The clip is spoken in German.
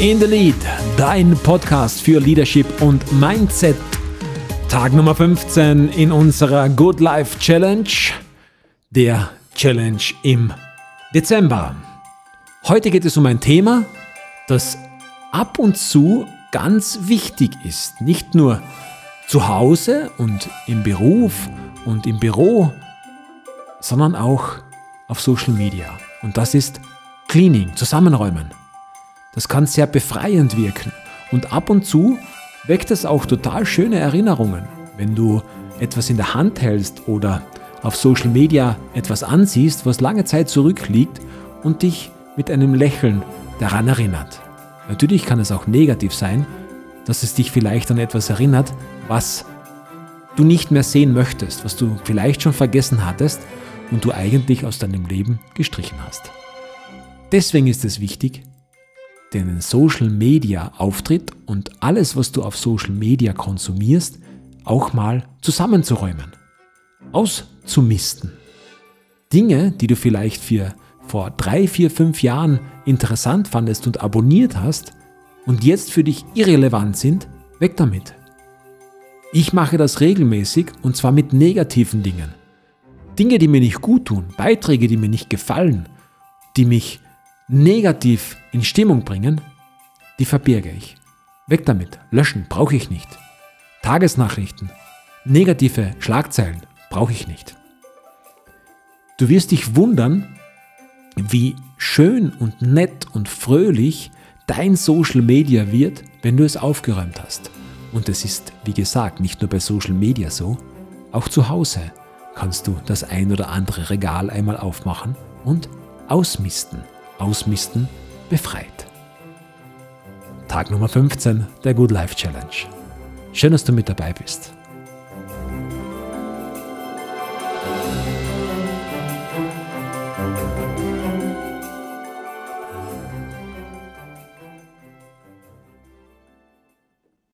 in the Lead, dein Podcast für Leadership und Mindset. Tag Nummer 15 in unserer Good Life Challenge, der Challenge im Dezember. Heute geht es um ein Thema, das ab und zu ganz wichtig ist. Nicht nur zu Hause und im Beruf und im Büro, sondern auch auf Social Media. Und das ist Cleaning, Zusammenräumen. Das kann sehr befreiend wirken. Und ab und zu weckt es auch total schöne Erinnerungen, wenn du etwas in der Hand hältst oder auf Social Media etwas ansiehst, was lange Zeit zurückliegt und dich mit einem Lächeln daran erinnert. Natürlich kann es auch negativ sein, dass es dich vielleicht an etwas erinnert, was du nicht mehr sehen möchtest, was du vielleicht schon vergessen hattest und du eigentlich aus deinem Leben gestrichen hast. Deswegen ist es wichtig, deinen Social Media Auftritt und alles, was du auf Social Media konsumierst, auch mal zusammenzuräumen, auszumisten. Dinge, die du vielleicht für vor drei, vier, fünf Jahren interessant fandest und abonniert hast und jetzt für dich irrelevant sind, weg damit. Ich mache das regelmäßig und zwar mit negativen Dingen. Dinge, die mir nicht gut tun, Beiträge, die mir nicht gefallen, die mich negativ in Stimmung bringen, die verbirge ich. Weg damit, löschen, brauche ich nicht. Tagesnachrichten, negative Schlagzeilen, brauche ich nicht. Du wirst dich wundern, wie schön und nett und fröhlich dein Social Media wird, wenn du es aufgeräumt hast. Und es ist, wie gesagt, nicht nur bei Social Media so, auch zu Hause kannst du das ein oder andere Regal einmal aufmachen und ausmisten. Ausmisten befreit. Tag Nummer 15 der Good Life Challenge. Schön, dass du mit dabei bist.